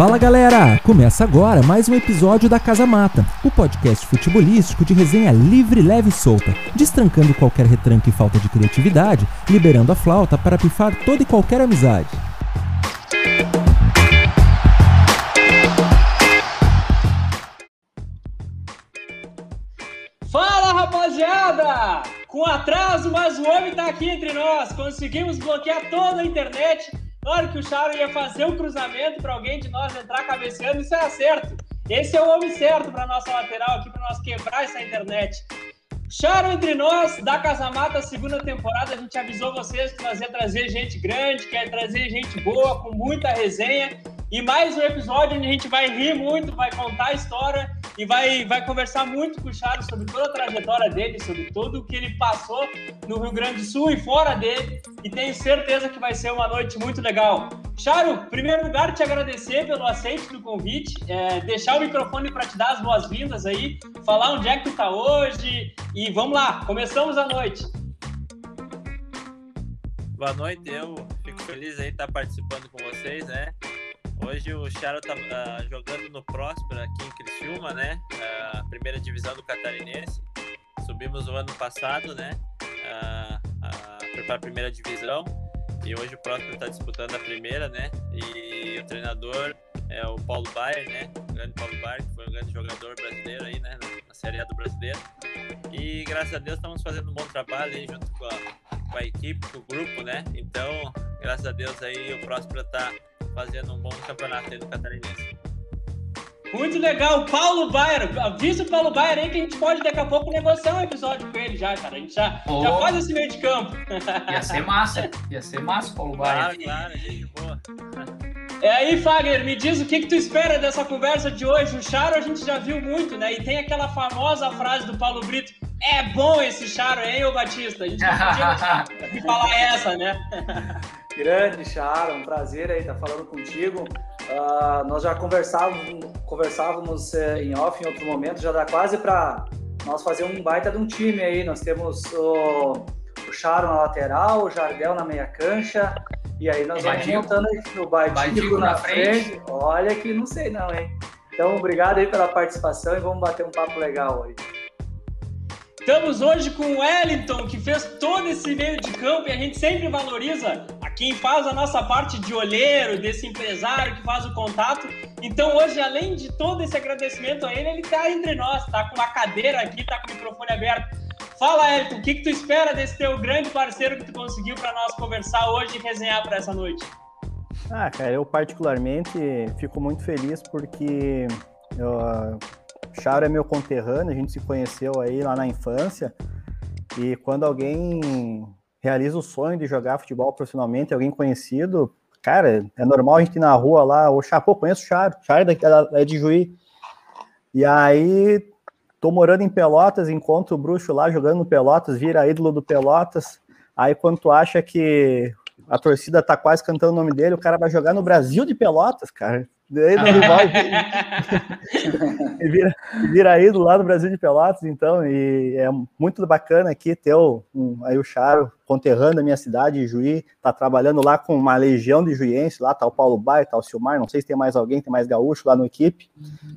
Fala galera! Começa agora mais um episódio da Casa Mata, o podcast futebolístico de resenha livre, leve e solta, destrancando qualquer retranco e falta de criatividade, liberando a flauta para pifar toda e qualquer amizade. Fala rapaziada! Com atraso, mas o homem tá aqui entre nós. Conseguimos bloquear toda a internet na hora que o Charo ia fazer um cruzamento para alguém de nós entrar cabeceando, isso era certo. Esse é o homem certo para nossa lateral aqui, para nós quebrar essa internet. Charo entre nós, da Casa Mata, segunda temporada, a gente avisou vocês que nós ia trazer gente grande, que ia trazer gente boa, com muita resenha. E mais um episódio onde a gente vai rir muito, vai contar a história e vai, vai conversar muito com o Charles sobre toda a trajetória dele, sobre tudo o que ele passou no Rio Grande do Sul e fora dele. E tenho certeza que vai ser uma noite muito legal. Charo, em primeiro lugar, te agradecer pelo aceite do convite, é, deixar o microfone para te dar as boas-vindas aí, falar onde é que tu tá hoje e vamos lá, começamos a noite. Boa noite, eu fico feliz aí estar participando com vocês, né? Hoje o Charo tá uh, jogando no Próspera aqui em Criciúma, né? Uh, a primeira divisão do Catarinense. Subimos o ano passado, né? Uh, para a primeira divisão. E hoje o Próspera está disputando a primeira, né? E o treinador é o Paulo Baier, né? O grande Paulo Baier, que foi um grande jogador brasileiro aí, né? Na Série A do Brasileiro. E graças a Deus estamos fazendo um bom trabalho aí junto com a, com a equipe, com o grupo, né? Então, graças a Deus aí o Próspera está fazendo um bom campeonato aí do Catarinense. Muito legal, Paulo Baier. Avisa o Paulo Baier aí que a gente pode daqui a pouco negociar um episódio com ele já, cara. A gente já, oh. já faz esse meio de campo. Ia ser massa, ia ser massa, Paulo Baier. Claro, claro, gente boa. É aí, Fagner, me diz o que, que tu espera dessa conversa de hoje. O Charo a gente já viu muito, né? E tem aquela famosa frase do Paulo Brito: é bom esse Charo, hein, ô Batista? A gente não podia falar essa, né? Grande Charo, um prazer aí estar falando contigo. Uh, nós já conversávamos, conversávamos eh, em off em outro momento, já dá quase para nós fazer um baita de um time aí. Nós temos o, o Charo na lateral, o Jardel na meia cancha, e aí nós vamos montando o Badico na, na frente. frente. Olha que não sei não, hein? Então, obrigado aí pela participação e vamos bater um papo legal hoje. Estamos hoje com o Wellington, que fez todo esse meio de campo e a gente sempre valoriza quem faz a nossa parte de olheiro, desse empresário que faz o contato. Então hoje, além de todo esse agradecimento a ele, ele está entre nós, está com uma cadeira aqui, está com o microfone aberto. Fala, Wellington, o que, que tu espera desse teu grande parceiro que tu conseguiu para nós conversar hoje e resenhar para essa noite? Ah, cara, eu particularmente fico muito feliz porque eu, Charo é meu conterrâneo, a gente se conheceu aí lá na infância. E quando alguém realiza o sonho de jogar futebol profissionalmente, alguém conhecido, cara, é normal a gente ir na rua lá, o Chapô, conheço o Charo, Charo é, é de Juí. E aí, tô morando em Pelotas, encontro o bruxo lá jogando no Pelotas, vira ídolo do Pelotas. Aí quando tu acha que a torcida tá quase cantando o nome dele, o cara vai jogar no Brasil de Pelotas, cara. Daí no rival e vira, vira aí do lado do Brasil de Pelotas, então, e é muito bacana aqui ter o, um, aí o Charo, conterrâneo da minha cidade, Juí, tá trabalhando lá com uma legião de juienses, lá tá o Paulo Baio, tá o Silmar, não sei se tem mais alguém, tem mais gaúcho lá no equipe,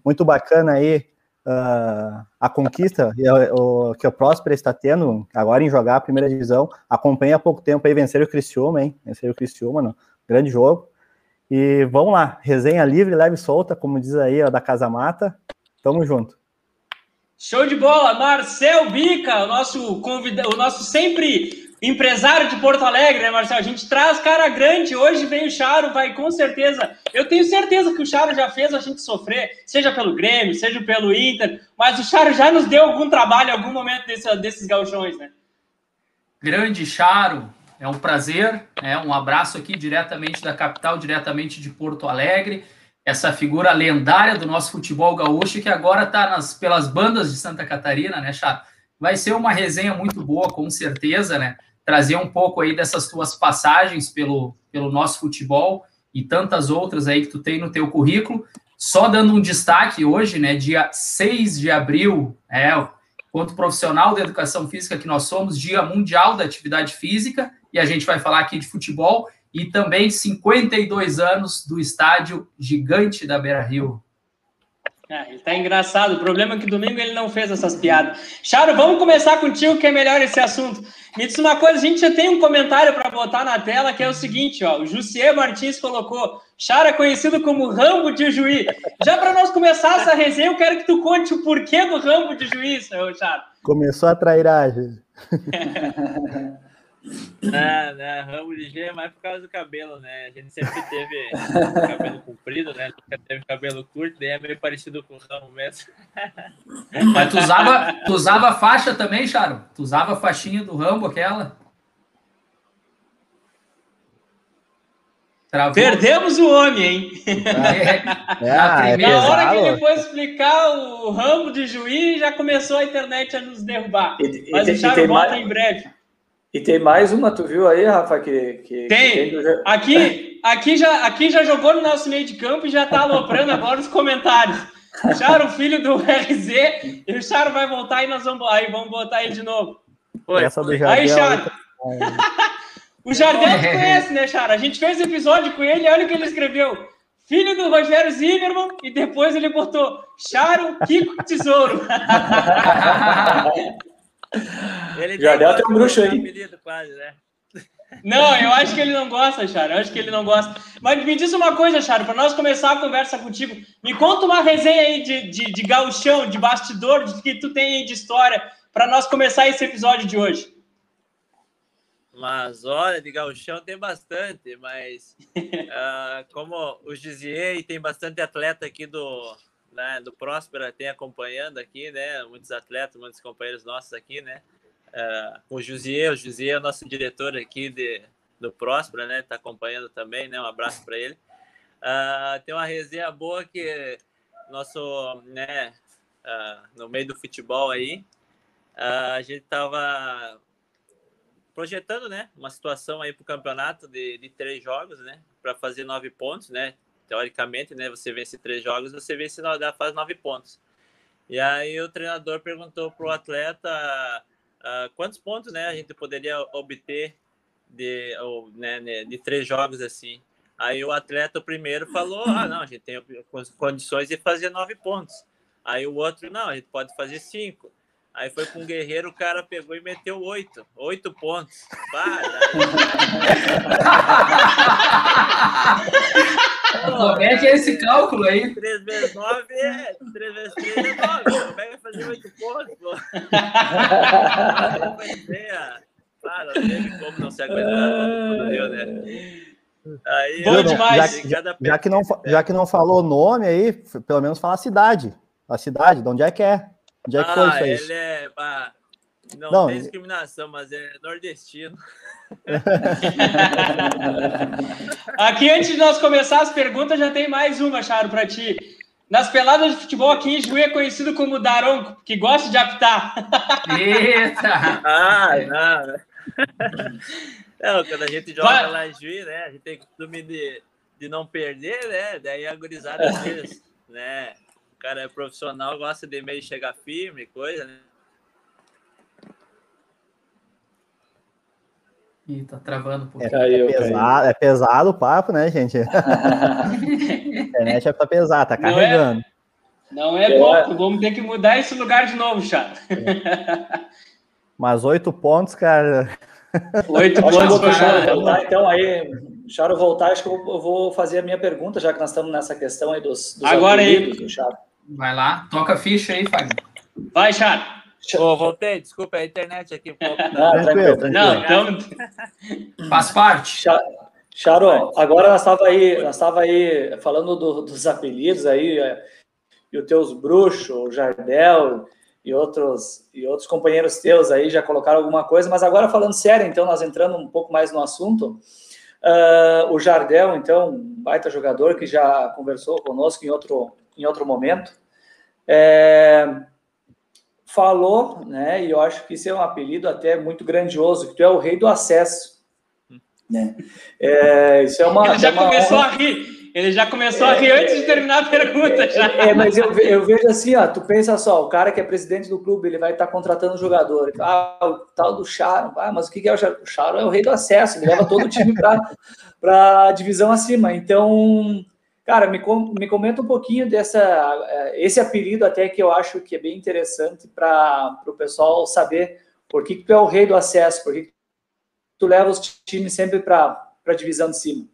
muito bacana aí uh, a conquista o, que o Próspera está tendo agora em jogar a primeira divisão, acompanha há pouco tempo aí vencer o Criciúma, hein, vencer o Criciúma, no grande jogo, e vamos lá, resenha livre, leve e solta, como diz aí, ó, da Casa Mata. Tamo junto. Show de bola, Marcel Bica, o nosso convidado, o nosso sempre empresário de Porto Alegre, né, Marcel? A gente traz cara grande. Hoje vem o Charo, vai com certeza. Eu tenho certeza que o Charo já fez a gente sofrer, seja pelo Grêmio, seja pelo Inter, mas o Charo já nos deu algum trabalho em algum momento desse, desses galchões, né? Grande Charo, é um prazer, é um abraço aqui diretamente da capital, diretamente de Porto Alegre. Essa figura lendária do nosso futebol gaúcho que agora está pelas bandas de Santa Catarina, né, Chato? Vai ser uma resenha muito boa, com certeza, né? Trazer um pouco aí dessas tuas passagens pelo, pelo nosso futebol e tantas outras aí que tu tem no teu currículo. Só dando um destaque hoje, né, dia 6 de abril, é, quanto profissional da educação física que nós somos, Dia Mundial da Atividade Física, e a gente vai falar aqui de futebol. e também 52 anos do estádio gigante da Beira Rio. É, ele tá engraçado. O problema é que domingo ele não fez essas piadas. Charo, vamos começar contigo, que é melhor esse assunto. Me diz uma coisa, a gente já tem um comentário para botar na tela, que é o seguinte, ó. O Jussier Martins colocou, Charo é conhecido como Rambo de Juiz. Já para nós começar essa resenha, eu quero que tu conte o porquê do Rambo de Juiz, Charo. Começou a trairagem. Não, não, ramo de G é mais por causa do cabelo, né? A gente sempre teve cabelo comprido, né? Nunca teve cabelo curto, daí é meio parecido com o ramo mesmo. Mas tu usava, tu usava faixa também, Charo? Tu usava a faixinha do Rambo, aquela? Travou. Perdemos o homem, hein? É, ah, é Na hora que ele foi explicar o Rambo de juiz, já começou a internet a nos derrubar. E, Mas e, o Charo volta mais... em breve. E tem mais uma, tu viu aí, Rafa? Que, que tem. Que tem aqui, aqui, já, aqui já jogou no nosso meio de campo e já tá aloprando agora os comentários. Charo, filho do RZ, e o Charo vai voltar e nós vamos, aí vamos botar ele de novo. Oi. Essa do Jardel, aí, Charo. o Jardel tu conhece, né, Charo? A gente fez episódio com ele, olha o que ele escreveu. Filho do Rogério Zimmermann, e depois ele botou Charo Kiko Tesouro. Ele Já deu até um bruxo aí. Apelido, quase, né? Não, eu acho que ele não gosta, Charo. Eu acho que ele não gosta. Mas me diz uma coisa, Charo, para nós começar a conversa contigo. Me conta uma resenha aí de, de, de gauchão, de bastidor, de que tu tem aí de história, para nós começar esse episódio de hoje. Mas olha, de gauchão tem bastante, mas uh, como o Gizier tem bastante atleta aqui do, né, do Próspera tem acompanhando aqui, né? Muitos atletas, muitos companheiros nossos aqui, né? Uh, o Josier, o Josier é o nosso diretor aqui de, do Próspera, né? Está acompanhando também, né? Um abraço para ele. Uh, tem uma resenha boa que nosso, né? Uh, no meio do futebol aí, a gente estava projetando, né? Uma situação aí para o campeonato de, de três jogos, né? Para fazer nove pontos, né? Teoricamente, né? Você vence três jogos, você vence faz nove pontos. E aí o treinador perguntou para o atleta uh, quantos pontos, né, a gente poderia obter de, ou, né, né, de três jogos assim. Aí o atleta o primeiro falou, ah, não, a gente tem condições de fazer nove pontos. Aí o outro, não, a gente pode fazer cinco. Aí foi com o Guerreiro, o cara pegou e meteu oito. Oito pontos. Como é que é esse cálculo aí? 3 vezes 9 é. 3 vezes 3 é 9. Como é que vai fazer 8 pontos, pô? Cara, não teve como não se aguentar Rio, né? Aí, Bom demais. Já, já, já, que não, já que não falou o nome aí, pelo menos fala a cidade. A cidade, de onde é que é? Onde é que foi ah, isso aí? Ele é. Ah, não, não, tem discriminação, mas é nordestino. Aqui, antes de nós começar as perguntas, já tem mais uma, Charo, para ti. Nas peladas de futebol aqui em Juí é conhecido como Daronco, que gosta de apitar. Eita! ah, não. não. Quando a gente joga Vai. lá em Juí, né? A gente tem costume de, de não perder, né? Daí a gurizada deles, né? cara é profissional, gosta de meio chegar firme, coisa, né? Ih, tá travando um pouquinho. É, é, pesado, é pesado o papo, né, gente? a internet é pra pesar, tá carregando. Não é, não é pouco, vamos ter que mudar esse lugar de novo, chato. É. Mas oito pontos, cara. Oito pontos para Charo Então aí, Charo voltar, acho que eu vou fazer a minha pergunta, já que nós estamos nessa questão aí dos, dos Agora aí. do Charo. Vai lá, toca a ficha aí, Fábio. Vai, Charo. Oh, voltei, desculpa a internet aqui. Ah, tranquilo, tranquilo. Não, então... Faz parte. Charo, agora nós estava aí, nós estava aí falando do, dos apelidos aí, é, e os teus bruxos, o Jardel e outros, e outros companheiros teus aí já colocaram alguma coisa, mas agora falando sério, então, nós entrando um pouco mais no assunto, uh, o Jardel, então, um baita jogador que já conversou conosco em outro, em outro momento, é, falou, né, e eu acho que isso é um apelido até muito grandioso, que tu é o rei do acesso. Né? É, isso é uma, Ele já é uma começou honra. a rir. Ele já começou a rir é, antes de terminar a pergunta. Já. É, mas eu, eu, vejo assim, ó, tu pensa só, o cara que é presidente do clube, ele vai estar tá contratando um jogador. Ah, o tal do Charo. Ah, mas o que é o Charo? O Charo é o rei do acesso, ele leva todo o time para a divisão acima. Então, cara, me, me comenta um pouquinho dessa é, esse apelido até que eu acho que é bem interessante para o pessoal saber por que, que tu é o rei do acesso, por que, que tu leva os times sempre para a divisão de cima.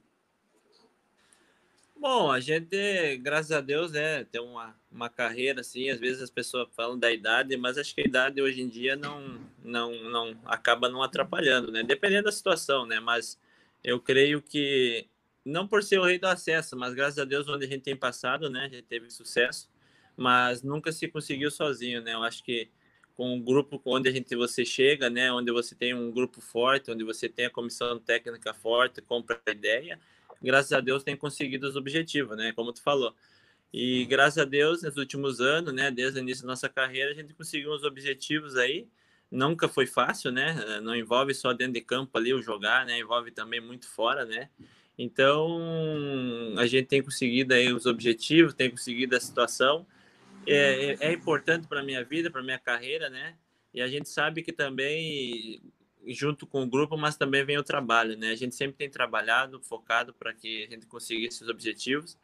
Bom, a gente, graças a Deus, né, tem uma, uma carreira assim, às vezes as pessoas falam da idade, mas acho que a idade hoje em dia não não não acaba não atrapalhando, né? Dependendo da situação, né? Mas eu creio que não por ser o rei do acesso, mas graças a Deus onde a gente tem passado, né, a gente teve sucesso, mas nunca se conseguiu sozinho, né? Eu acho que com um grupo onde a gente você chega, né, onde você tem um grupo forte, onde você tem a comissão técnica forte, compra a ideia, graças a Deus tem conseguido os objetivos, né, como tu falou. E graças a Deus, nos últimos anos, né, desde o início da nossa carreira, a gente conseguiu os objetivos aí. Nunca foi fácil, né? Não envolve só dentro de campo ali o jogar, né? Envolve também muito fora, né? Então, a gente tem conseguido aí os objetivos, tem conseguido a situação é, é, é importante para a minha vida, para a minha carreira, né? E a gente sabe que também, junto com o grupo, mas também vem o trabalho, né? A gente sempre tem trabalhado, focado para que a gente consiga esses objetivos.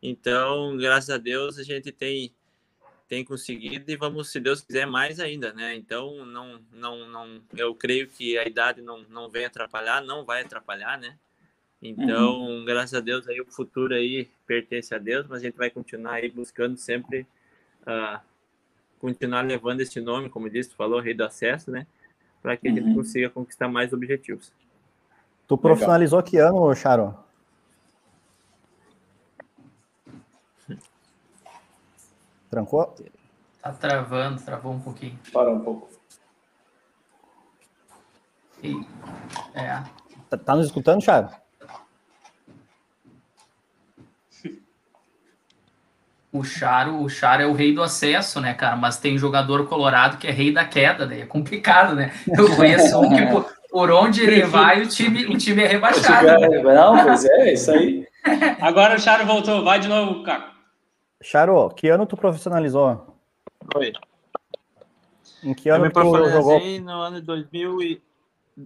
Então, graças a Deus, a gente tem tem conseguido e vamos, se Deus quiser, mais ainda, né? Então, não, não, não, eu creio que a idade não, não vem atrapalhar, não vai atrapalhar, né? Então, uhum. graças a Deus, aí o futuro aí pertence a Deus, mas a gente vai continuar aí buscando sempre uh, continuar levando esse nome, como disse, tu falou, Rei do Acesso, né? Para que a gente uhum. consiga conquistar mais objetivos. Tu profissionalizou Legal. que ano, Charo? Trancou? Tá travando, travou um pouquinho. Para um pouco. E, é. Tá, tá nos escutando, Charo? O Charo, o Charo é o rei do acesso, né, cara? Mas tem jogador colorado que é rei da queda, né? É complicado, né? Eu conheço um que por, por onde ele vai, o time, o time é rebaixado. Né? Não, pois é, é, isso aí. Agora o Charo voltou, vai de novo, cara. Charo, que ano tu profissionalizou? Oi. Em que ano eu me tu jogou? no ano de 2000 e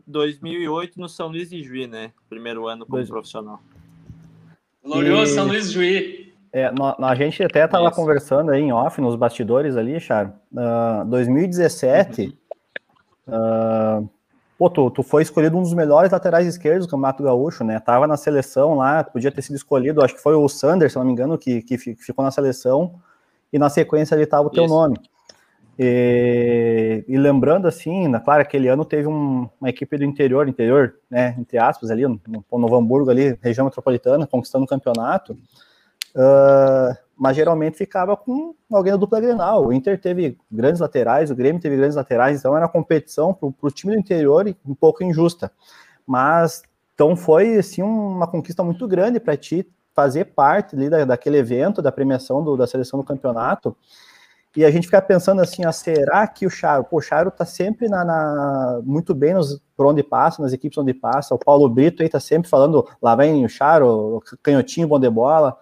2008 no São Luís de Juí, né? Primeiro ano como Dois... profissional. Glorioso e... São Luís de Juí. É, a gente até estava conversando aí em off, nos bastidores ali, Charo. Uh, 2017, uh, pô, tu, tu foi escolhido um dos melhores laterais esquerdos do Campeonato Gaúcho, né? Tava na seleção lá, podia ter sido escolhido, acho que foi o Sander, se não me engano, que, que ficou na seleção, e na sequência ali estava o teu Isso. nome. E, e, lembrando assim, na, claro, aquele ano teve um, uma equipe do interior, interior, né, entre aspas, ali, no, no Novo Hamburgo, ali, região metropolitana, conquistando o campeonato. Uh, mas geralmente ficava com alguém da dupla Grenal. O Inter teve grandes laterais, o Grêmio teve grandes laterais, então era uma competição para o time do interior um pouco injusta. Mas então foi assim uma conquista muito grande para ti fazer parte ali da, daquele evento, da premiação do, da seleção do campeonato. E a gente fica pensando assim, ah, será que o Charo, pô, o Charo tá sempre na, na, muito bem nos, por onde passa, nas equipes onde passa, o Paulo Brito aí tá sempre falando, lá vem o Charo, canhotinho, bom de bola,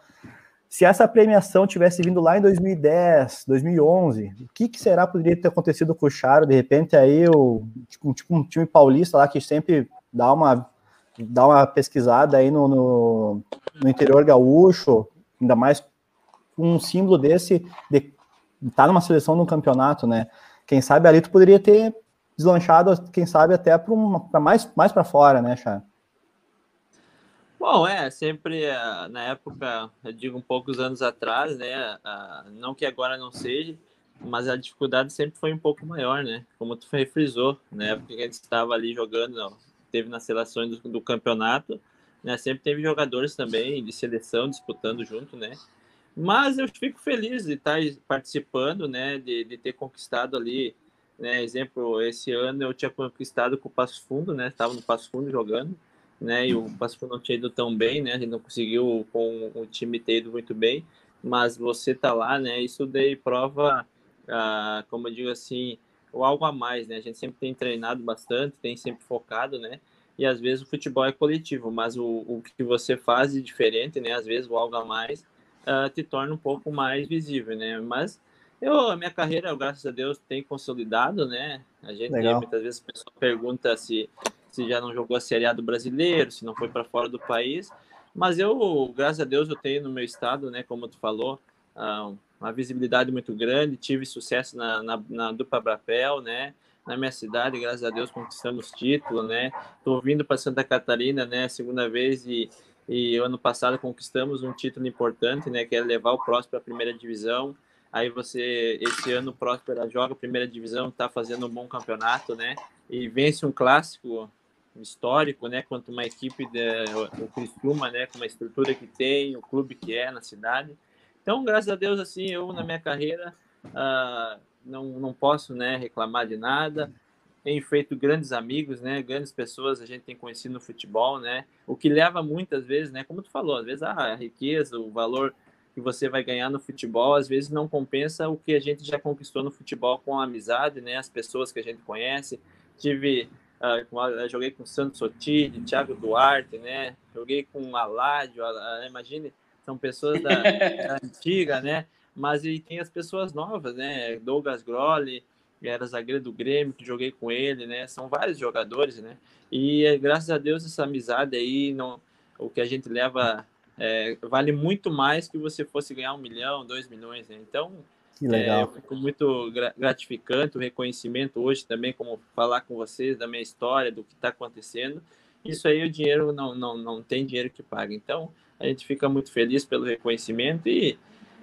se essa premiação tivesse vindo lá em 2010, 2011, o que, que será poderia ter acontecido com o Charo? De repente, aí, o, tipo, tipo um time paulista lá que sempre dá uma, dá uma pesquisada aí no, no, no interior gaúcho, ainda mais um símbolo desse, de estar tá numa seleção no campeonato, né? Quem sabe ali tu poderia ter deslanchado, quem sabe até para mais, mais para fora, né, Charo? Bom, é, sempre eh, na época, eu digo um poucos anos atrás, né, não que agora não seja, mas a dificuldade sempre foi um pouco maior, né, como tu frisou, na época que a gente estava ali jogando, teve nas seleções do, do campeonato, né, sempre teve jogadores também de seleção disputando junto, né, mas eu fico feliz de estar participando, né, de, de ter conquistado ali, né, exemplo, esse ano eu tinha conquistado com o Passo Fundo, né, estava no Passo Fundo jogando, né? E o Passo não tinha ido tão bem, né? A gente não conseguiu com o time ter ido muito bem, mas você tá lá, né? Isso daí prova, ah, como eu digo assim, o algo a mais, né? A gente sempre tem treinado bastante, tem sempre focado, né? e às vezes o futebol é coletivo, mas o, o que você faz de diferente, né? Às vezes o algo a mais uh, te torna um pouco mais visível, né? Mas eu, a minha carreira, graças a Deus, tem consolidado, né? A gente Legal. muitas vezes a pessoa pergunta se, se já não jogou a Série A do brasileiro, se não foi para fora do país. Mas eu, graças a Deus, eu tenho no meu estado, né? Como tu falou, uh, uma visibilidade muito grande, tive sucesso na, na, na dupla Brapel, né? Na minha cidade, graças a Deus, conquistamos título, né? Estou vindo para Santa Catarina, né? Segunda vez e, e ano passado conquistamos um título importante, né? Que é levar o próximo para a primeira divisão. Aí você, esse ano, o Próspera joga a primeira divisão, está fazendo um bom campeonato, né? E vence um clássico histórico, né? Quanto uma equipe, de, o Criciúma, né? Com uma estrutura que tem, o clube que é na cidade. Então, graças a Deus, assim, eu na minha carreira uh, não, não posso né, reclamar de nada. Tenho feito grandes amigos, né? Grandes pessoas a gente tem conhecido no futebol, né? O que leva muitas vezes, né? Como tu falou, às vezes ah, a riqueza, o valor que você vai ganhar no futebol, às vezes não compensa o que a gente já conquistou no futebol com a amizade, né? As pessoas que a gente conhece. Tive, uh, joguei com Santos Sotile, Thiago Duarte, né? Joguei com Aládio, uh, imagine são pessoas da, da antiga, né? Mas e tem as pessoas novas, né? Douglas Grolli, era zagueiro do Grêmio, que joguei com ele, né? São vários jogadores, né? E graças a Deus essa amizade aí, não, o que a gente leva é, vale muito mais que você fosse ganhar um milhão, dois milhões, né? Então, é, fico muito gratificante o reconhecimento hoje também, como falar com vocês da minha história, do que está acontecendo. Isso aí o dinheiro não, não, não tem dinheiro que paga. Então, a gente fica muito feliz pelo reconhecimento e,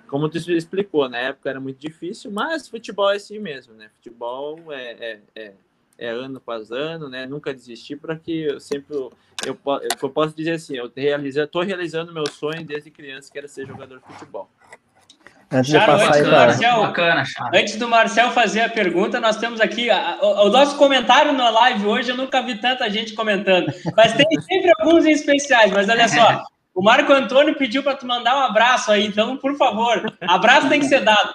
como tu explicou, na época era muito difícil, mas futebol é assim mesmo, né? Futebol é, é, é, é ano após ano, né? Nunca desistir para que eu sempre eu, eu, posso dizer assim, eu estou realizando meu sonho desde criança que era ser jogador de futebol. Antes, Charo, antes, do Marcel, bacana, antes do Marcel fazer a pergunta, nós temos aqui a, a, o, nosso comentário na live hoje. Eu nunca vi tanta gente comentando, mas tem sempre alguns em especiais. Mas olha só, o Marco Antônio pediu para tu mandar um abraço aí, então, por favor, abraço tem que ser dado.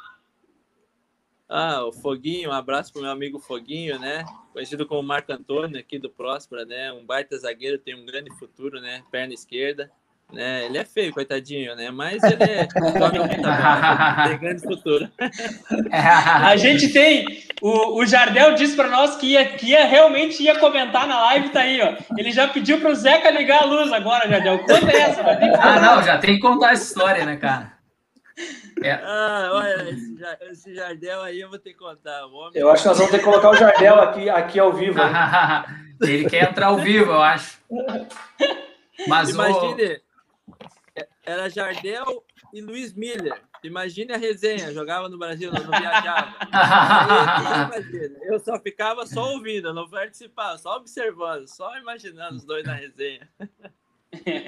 Ah, o Foguinho, um abraço pro meu amigo Foguinho, né? Conhecido como Marco Antônio aqui do Próspera, né? Um baita zagueiro, tem um grande futuro, né? Perna esquerda, né? Ele é feio, coitadinho, né? Mas ele é tem grande futuro. A gente tem o, o Jardel disse para nós que ia, que ia realmente ia comentar na live, tá aí, ó. Ele já pediu pro Zeca ligar a luz agora, Jardel. Quanto é essa? Ah, não, já tem que contar essa história, né, cara? É. Ah, olha, esse, esse, Jardel aí eu vou ter que contar. Eu acho que nós vamos ter que colocar o Jardel aqui, aqui ao vivo. Ele quer entrar ao vivo, eu acho. Mas Imagine, o... era Jardel e Luiz Miller. Imagine a resenha, jogava no Brasil, não, viajava. eu só ficava só ouvindo, não participava, só observando, só imaginando os dois na resenha.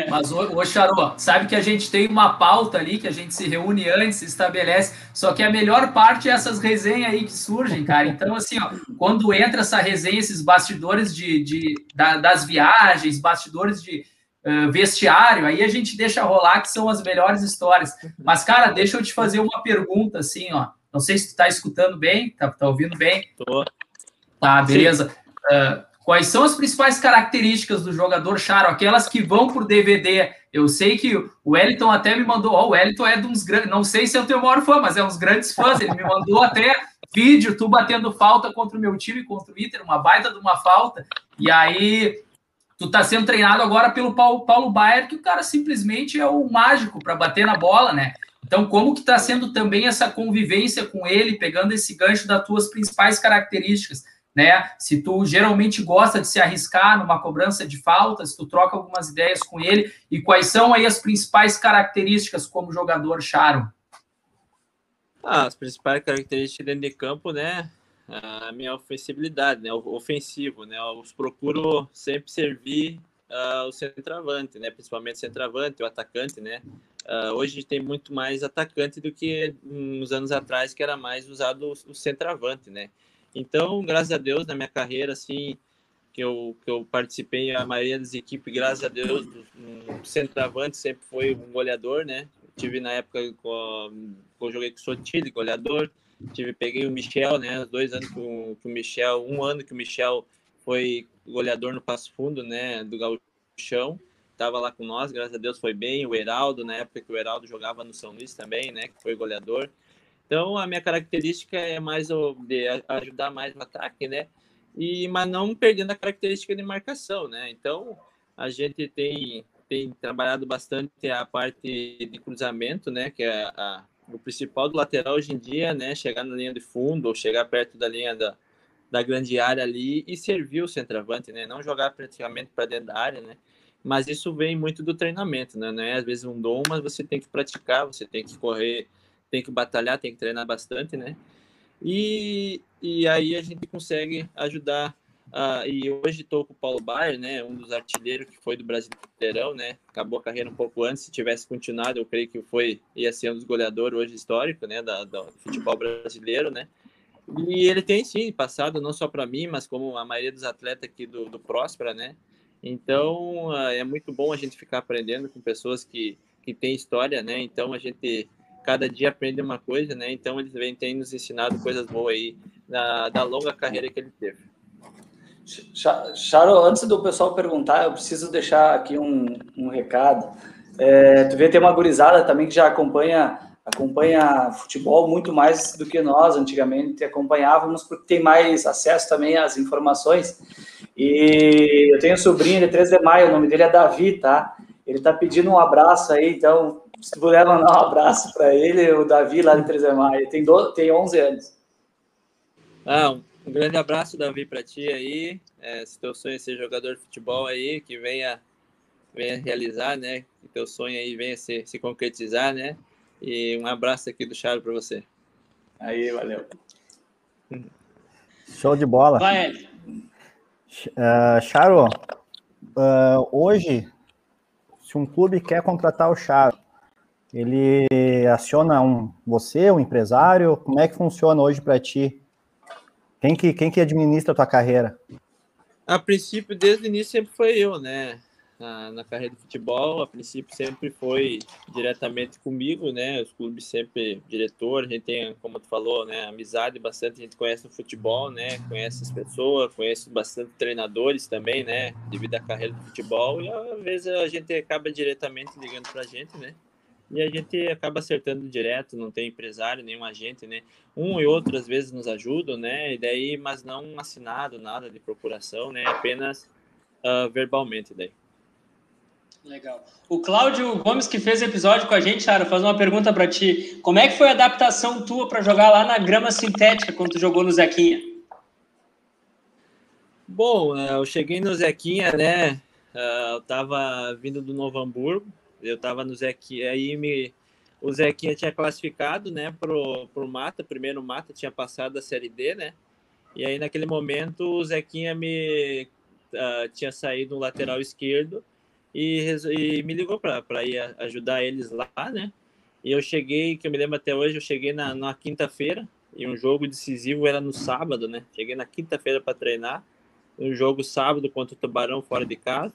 Mas, ô, ô Charô, sabe que a gente tem uma pauta ali, que a gente se reúne antes, se estabelece, só que a melhor parte é essas resenhas aí que surgem, cara. Então, assim, ó, quando entra essa resenha, esses bastidores de, de da, das viagens, bastidores de uh, vestiário, aí a gente deixa rolar, que são as melhores histórias. Mas, cara, deixa eu te fazer uma pergunta, assim, ó. Não sei se tu tá escutando bem, tá, tá ouvindo bem? Tô. Tá, beleza. Uh, Quais são as principais características do jogador Charo? Aquelas que vão por DVD. Eu sei que o Wellington até me mandou. Ó, o Wellington é de uns grandes. Não sei se é o teu maior fã, mas é uns grandes fãs. Ele me mandou até vídeo, tu batendo falta contra o meu time, contra o Inter, uma baita de uma falta. E aí, tu tá sendo treinado agora pelo Paulo, Paulo Baier, que o cara simplesmente é o mágico para bater na bola, né? Então, como que está sendo também essa convivência com ele, pegando esse gancho das tuas principais características? né? Se tu geralmente gosta de se arriscar numa cobrança de falta, se tu troca algumas ideias com ele, e quais são aí as principais características como jogador Sharon? Ah, as principais características dentro de campo, né? A minha ofensibilidade, né? O ofensivo, né? Eu procuro sempre servir uh, o centroavante, né? Principalmente o centroavante, o atacante, né? Uh, hoje tem muito mais atacante do que uns anos atrás, que era mais usado o, o centroavante, né? Então, graças a Deus, na minha carreira, assim, que eu, que eu participei, a maioria das equipes, graças a Deus, um centroavante sempre foi um goleador, né? tive na época com, eu joguei com o Sotile, goleador. Tive, peguei o Michel, né? Dois anos com, com o Michel, um ano que o Michel foi goleador no Passo Fundo, né, do Gauchão. Tava lá com nós, graças a Deus foi bem. O Heraldo, na época que o Heraldo jogava no São Luís também, né, que foi goleador. Então, a minha característica é mais o de ajudar mais no ataque, né? E, mas não perdendo a característica de marcação, né? Então, a gente tem, tem trabalhado bastante a parte de cruzamento, né? Que é a, o principal do lateral hoje em dia, né? Chegar na linha de fundo ou chegar perto da linha da, da grande área ali e servir o centroavante, né? Não jogar praticamente para dentro da área, né? Mas isso vem muito do treinamento, né? Não é às vezes um dom, mas você tem que praticar, você tem que correr tem que batalhar, tem que treinar bastante, né? E, e aí a gente consegue ajudar. Uh, e hoje estou com o Paulo Baier, né? Um dos artilheiros que foi do Brasileirão, né? Acabou a carreira um pouco antes. Se tivesse continuado, eu creio que foi ia ser um dos goleadores hoje histórico, né? Da, do futebol brasileiro, né? E ele tem sim passado não só para mim, mas como a maioria dos atletas aqui do, do Próspera, né? Então uh, é muito bom a gente ficar aprendendo com pessoas que que têm história, né? Então a gente cada dia aprende uma coisa, né? Então eles vêm têm nos ensinado coisas boas aí da longa carreira que ele teve. Charo, antes do pessoal perguntar, eu preciso deixar aqui um, um recado. É, tu vê, tem uma gurizada também que já acompanha acompanha futebol muito mais do que nós antigamente acompanhávamos, porque tem mais acesso também às informações. E eu tenho um sobrinho de 13 de maio, o nome dele é Davi, tá? Ele tá pedindo um abraço aí, então se puder mandar um abraço para ele, o Davi lá de Trezemar, tem, do, tem 11 anos. Ah, um, grande abraço, Davi, para ti aí. É, se teu sonho é ser jogador de futebol aí, que venha, venha realizar, né? Que teu sonho aí venha se, se concretizar, né? E um abraço aqui do Charo para você. Aí, valeu. Show de bola. Vai, uh, Charo, uh, hoje, se um clube quer contratar o Charo, ele aciona um você, um empresário? Como é que funciona hoje para ti? Quem que, quem que administra a tua carreira? A princípio, desde o início, sempre foi eu, né? Na, na, carreira de futebol, a princípio sempre foi diretamente comigo, né? Os clubes sempre diretor, a gente tem, como tu falou, né? Amizade bastante, a gente conhece o futebol, né? Conhece as pessoas, conhece bastante treinadores também, né? Devido à carreira de futebol e às vezes a gente acaba diretamente ligando pra gente, né? E a gente acaba acertando direto, não tem empresário, nenhum agente, né? Um e outro às vezes nos ajudam, né? E daí, mas não assinado nada de procuração, né? Apenas uh, verbalmente daí. Legal. O Cláudio Gomes que fez episódio com a gente, Charo, faz uma pergunta para ti. Como é que foi a adaptação tua para jogar lá na grama sintética quando tu jogou no Zequinha? Bom, eh, eu cheguei no Zequinha, né? Ah, eu tava vindo do Novo Hamburgo, eu estava no Zequinha, aí me, o Zequinha tinha classificado, né, pro, pro Mata, primeiro Mata tinha passado a Série D, né, e aí naquele momento o Zequinha me uh, tinha saído no lateral esquerdo e, e me ligou para ir ajudar eles lá, né, e eu cheguei, que eu me lembro até hoje, eu cheguei na, na quinta-feira, e um jogo decisivo era no sábado, né, cheguei na quinta-feira para treinar, um jogo sábado contra o Tubarão fora de casa,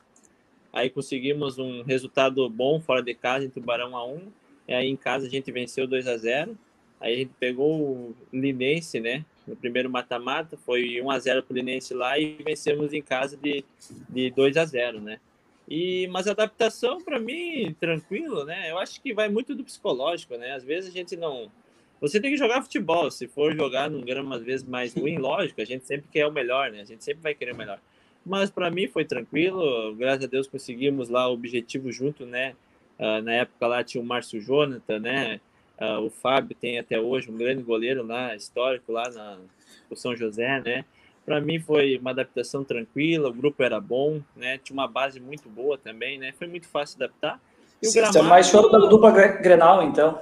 Aí conseguimos um resultado bom fora de casa em Tubarão a 1. E aí em casa a gente venceu 2 a 0. Aí a gente pegou o Linense, né? No primeiro mata-mata, foi 1 a 0 para o Linense lá e vencemos em casa de, de 2 a 0, né? E, mas a adaptação, para mim, tranquilo, né? Eu acho que vai muito do psicológico, né? Às vezes a gente não. Você tem que jogar futebol. Se for jogar num grama, às vezes, mais ruim, lógico, a gente sempre quer o melhor, né? A gente sempre vai querer o melhor. Mas para mim foi tranquilo, graças a Deus conseguimos lá o objetivo junto, né? Uh, na época lá tinha o Márcio Jonathan, né? Uh, o Fábio tem até hoje um grande goleiro lá, histórico lá na, no São José, né? Para mim foi uma adaptação tranquila, o grupo era bom, né? Tinha uma base muito boa também, né? Foi muito fácil adaptar. E o Sim, gramado... Você é mais choro da dupla Grenal, então.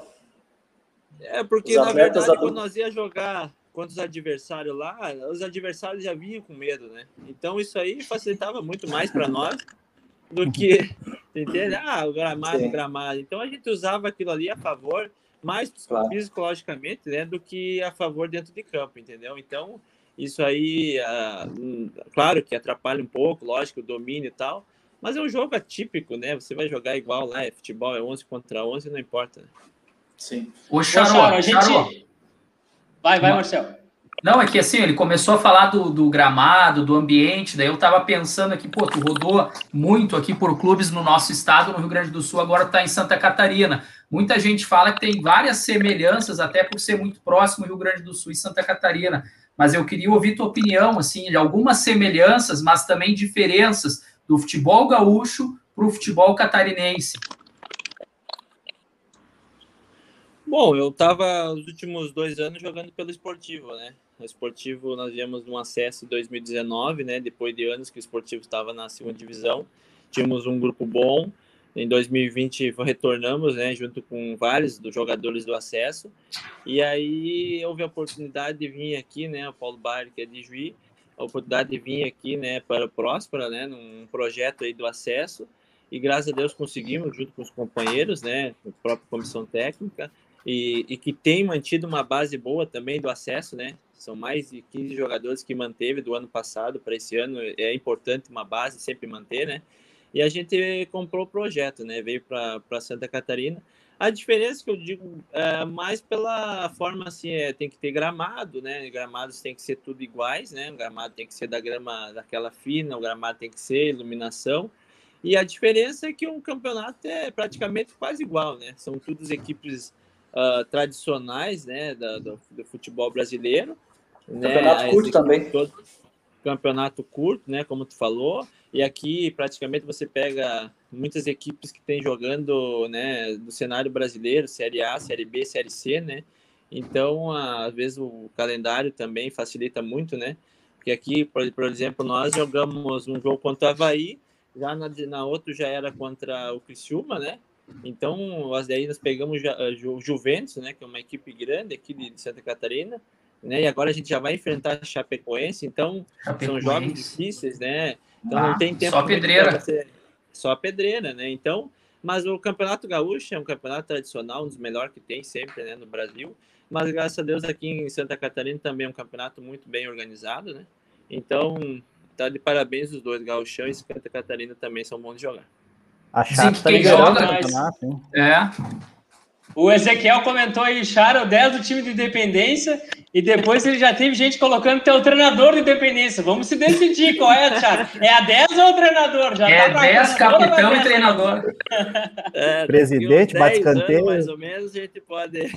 É, porque na verdade, quando nós ia jogar contra os adversários lá, os adversários já vinham com medo, né? Então isso aí facilitava muito mais para nós do que, entende? Ah, o gramado, Sim. o gramado. Então a gente usava aquilo ali a favor, mais claro. psicologicamente, né, do que a favor dentro de campo, entendeu? Então isso aí, ah, claro que atrapalha um pouco, lógico, o domínio e tal, mas é um jogo atípico, né? Você vai jogar igual lá, é futebol, é 11 contra 11, não importa. Né? Sim. O Charo, a gente... Vai, vai, Marcelo. Não, é que assim, ele começou a falar do, do gramado, do ambiente, daí eu tava pensando aqui, pô, tu rodou muito aqui por clubes no nosso estado, no Rio Grande do Sul, agora tá em Santa Catarina. Muita gente fala que tem várias semelhanças, até por ser muito próximo Rio Grande do Sul e Santa Catarina. Mas eu queria ouvir tua opinião, assim, de algumas semelhanças, mas também diferenças do futebol gaúcho para o futebol catarinense. Bom, eu estava os últimos dois anos jogando pelo esportivo, né? O esportivo nós viemos um acesso em 2019, né? Depois de anos que o esportivo estava na segunda divisão, tínhamos um grupo bom. Em 2020 retornamos, né? Junto com vários dos jogadores do acesso. E aí houve a oportunidade de vir aqui, né? O Paulo Bari, que é de Juí, a oportunidade de vir aqui, né? Para o Próspera, né? Num projeto aí do acesso. E graças a Deus conseguimos, junto com os companheiros, né? A própria comissão técnica e, e, que tem mantido uma base boa também do acesso, né? São mais de 15 jogadores que manteve do ano passado para esse ano. É importante uma base sempre manter, né? E a gente comprou o projeto, né? Veio para Santa Catarina. A diferença que eu digo é mais pela forma assim, é, tem que ter gramado, né? Gramados tem que ser tudo iguais, né? O gramado tem que ser da grama daquela fina, o gramado tem que ser iluminação. E a diferença é que um campeonato é praticamente quase igual, né? São todas equipes uh, tradicionais né, da, do, do, futebol brasileiro. Né? Campeonato curto também. Todo, campeonato curto, né, como tu falou. E aqui praticamente você pega muitas equipes que têm jogando, né, do cenário brasileiro, Série A, Série B, Série C, né? Então, às vezes o calendário também facilita muito, né? Porque aqui, por, por exemplo, nós jogamos um jogo contra o Havaí, já na, na outro já era contra o Criciúma, né? Então, nós daí nós pegamos o Juventus, né, que é uma equipe grande aqui de Santa Catarina, né, e agora a gente já vai enfrentar a Chapecoense, então Chapecoense. são jogos difíceis, né? Então ah, não tem tempo só pedreira. Você... Só pedreira, né? Então, mas o Campeonato Gaúcho é um campeonato tradicional, um dos melhores que tem sempre, né, no Brasil. Mas graças a Deus aqui em Santa Catarina também é um campeonato muito bem organizado, né? Então, tá de parabéns os dois, Gaúchão e Santa Catarina também são bons de jogar. A Chape tá liderando o hein? É. O Ezequiel comentou aí, Charo, 10 do time de Independência, e depois ele já teve gente colocando que é o treinador de Independência. Vamos se decidir qual é, Charo. É a 10 ou o treinador? Já é tá 10, capitão e treinador. É, Presidente, bate canteiro. Mais ou menos, a gente pode.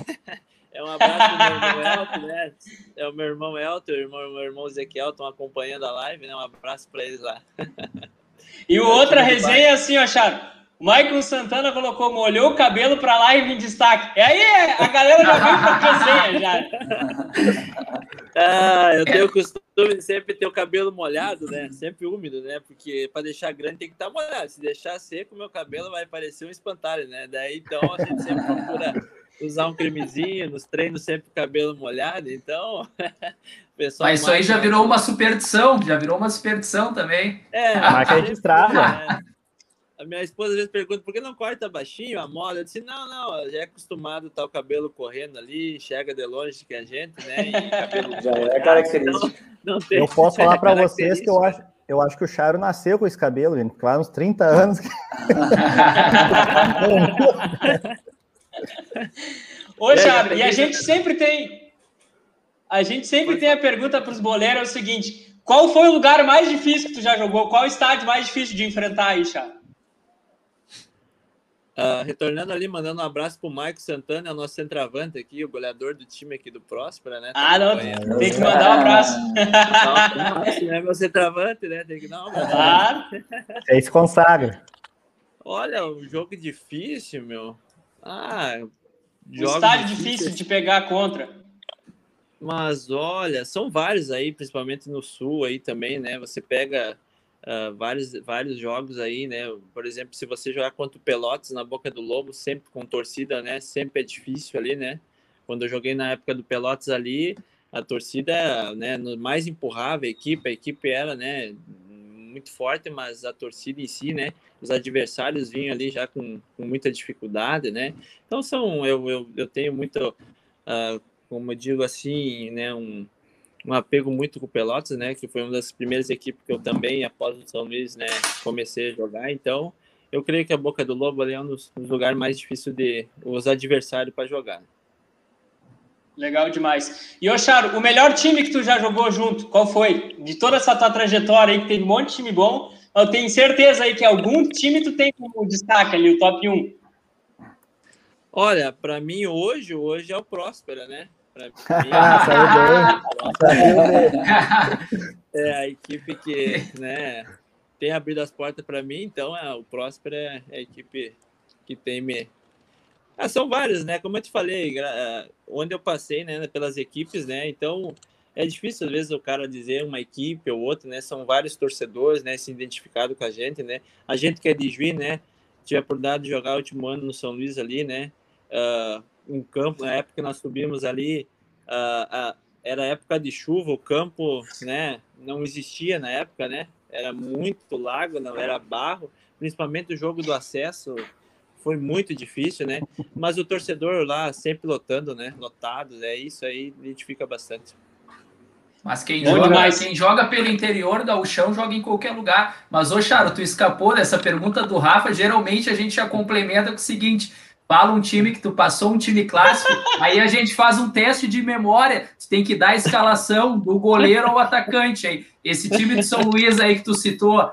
É um abraço do meu irmão Elton, né? É o meu irmão Elton, o meu irmão Ezequiel estão acompanhando a live, né? Um abraço para eles lá. E o outra resenha é assim, ó, Charo. O Michael Santana colocou, molhou o cabelo para live em destaque. E aí a galera já veio para resenha já. Ah, eu tenho o costume de sempre ter o cabelo molhado, né? Sempre úmido, né? Porque para deixar grande tem que estar tá molhado. Se deixar seco, meu cabelo vai parecer um espantalho, né? Daí então a gente sempre procura usar um cremezinho, nos treinos sempre cabelo molhado, então. Pessoal Mas isso aí já virou uma superstição, já virou uma superstição também. É, marca registrada. É. A minha esposa às vezes pergunta por que não corta baixinho a moda? Eu disse, não, não, já é acostumado estar tá o cabelo correndo ali, enxerga de longe que a gente, né? já é característico. Não, não tem, eu posso falar para vocês que eu acho, eu acho que o Charo nasceu com esse cabelo, gente. Claro, uns 30 anos. Ô, Charo, e a gente sempre tem a gente sempre tem a pergunta para os boleiros é o seguinte: qual foi o lugar mais difícil que tu já jogou? Qual o estádio mais difícil de enfrentar aí, Chá? Uh, retornando ali, mandando um abraço pro Maico Santana, é o nosso centroavante aqui, o goleador do time aqui do Próspera, né? Tá ah, não, tem que mandar um abraço. é meu centroavante, né? Tem que dar um abraço. Claro. É isso consagra. Olha, um jogo difícil, meu. Ah, um estádio difícil de pegar contra. Mas olha, são vários aí, principalmente no sul aí também, né? Você pega uh, vários, vários jogos aí, né? Por exemplo, se você jogar contra o Pelotas na Boca do Lobo, sempre com torcida, né? Sempre é difícil ali, né? Quando eu joguei na época do Pelotas ali, a torcida, né, mais empurrava a equipe, a equipe era, né, muito forte, mas a torcida em si, né, os adversários vinham ali já com, com muita dificuldade, né, então são, eu, eu, eu tenho muito uh, como eu digo assim, né, um, um apego muito com o Pelotas, né, que foi uma das primeiras equipes que eu também, após o São Luís, né, comecei a jogar. Então, eu creio que a Boca do Lobo ali é um dos, dos lugares mais difíceis de os adversários para jogar. Legal demais. E, ô Charo, o melhor time que tu já jogou junto, qual foi? De toda essa tua trajetória aí, que tem um monte de time bom, eu tenho certeza aí que algum time tu tem como destaque ali, o top 1. Olha, para mim hoje, hoje é o Próspera, né? Pra mim, Ah, é a equipe que, né, tem abrido as portas para mim, então é, o Próspera é a equipe que tem me. Ah, são várias, né? Como eu te falei, ah, onde eu passei, né, pelas equipes, né? Então é difícil às vezes o cara dizer uma equipe ou outra, né? São vários torcedores, né, se identificado com a gente, né? A gente que é de Juiz, né? Tive a oportunidade de jogar o último ano no São Luís ali, né? Ah, um campo, na época que nós subimos ali, ah, ah, era época de chuva, o campo, né, não existia na época, né, era muito lago, não era barro, principalmente o jogo do acesso foi muito difícil, né, mas o torcedor lá sempre lotando, né, lotado, é isso aí, identifica bastante. Mas quem joga, demais. quem joga pelo interior do chão joga em qualquer lugar. Mas, ô Charo, tu escapou dessa pergunta do Rafa. Geralmente a gente já complementa com o seguinte: fala um time que tu passou, um time clássico, aí a gente faz um teste de memória. Tu tem que dar a escalação do goleiro ao atacante aí. Esse time de São Luís aí que tu citou,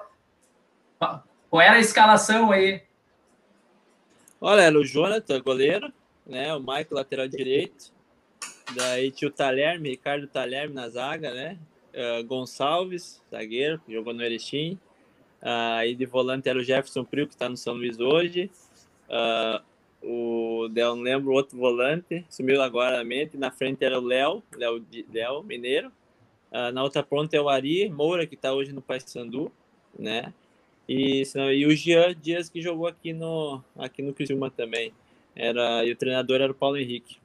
qual era a escalação aí? Olha, era o Jonathan, goleiro, né, o Michael, lateral direito, daí tinha o Talerme, Ricardo Talerme na zaga, né, Ah, Gonçalves, zagueiro, que jogou no Erechim, aí de volante era o Jefferson Prio, que está no São Luís hoje, Ah, eu não lembro o outro volante, sumiu agora na mente, na frente era o Léo, Léo, Léo Mineiro, Ah, na outra ponta é o Ari Moura, que está hoje no Paysandu, né, e, senão- e o Jean Dias, que jogou aqui no, aqui no Criciúma também. Era, e o treinador era o Paulo Henrique.